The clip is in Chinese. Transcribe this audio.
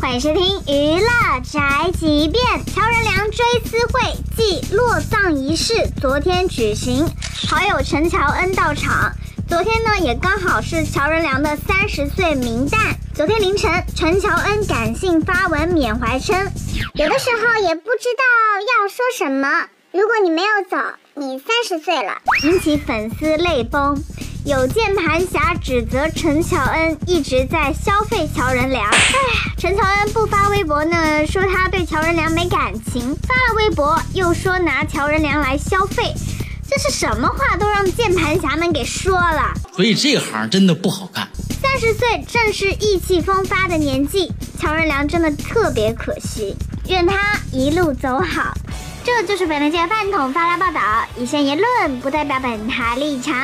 欢迎收听娱乐宅急便。乔任梁追思会暨落葬仪式昨天举行，好友陈乔恩到场。昨天呢，也刚好是乔任梁的三十岁冥诞。昨天凌晨，陈乔恩感性发文缅怀称，有的时候也不知道要说什么。如果你没有走，你三十岁了，引起粉丝泪崩。有键盘侠指责陈乔恩一直在消费乔任梁。哎，陈乔恩不发微博呢，说他对乔任梁没感情；发了微博又说拿乔任梁来消费，这是什么话都让键盘侠们给说了。所以这行真的不好干。三十岁正是意气风发的年纪，乔任梁真的特别可惜。愿他一路走好。这就是本台饭桶发来报道，以上言论不代表本台立场。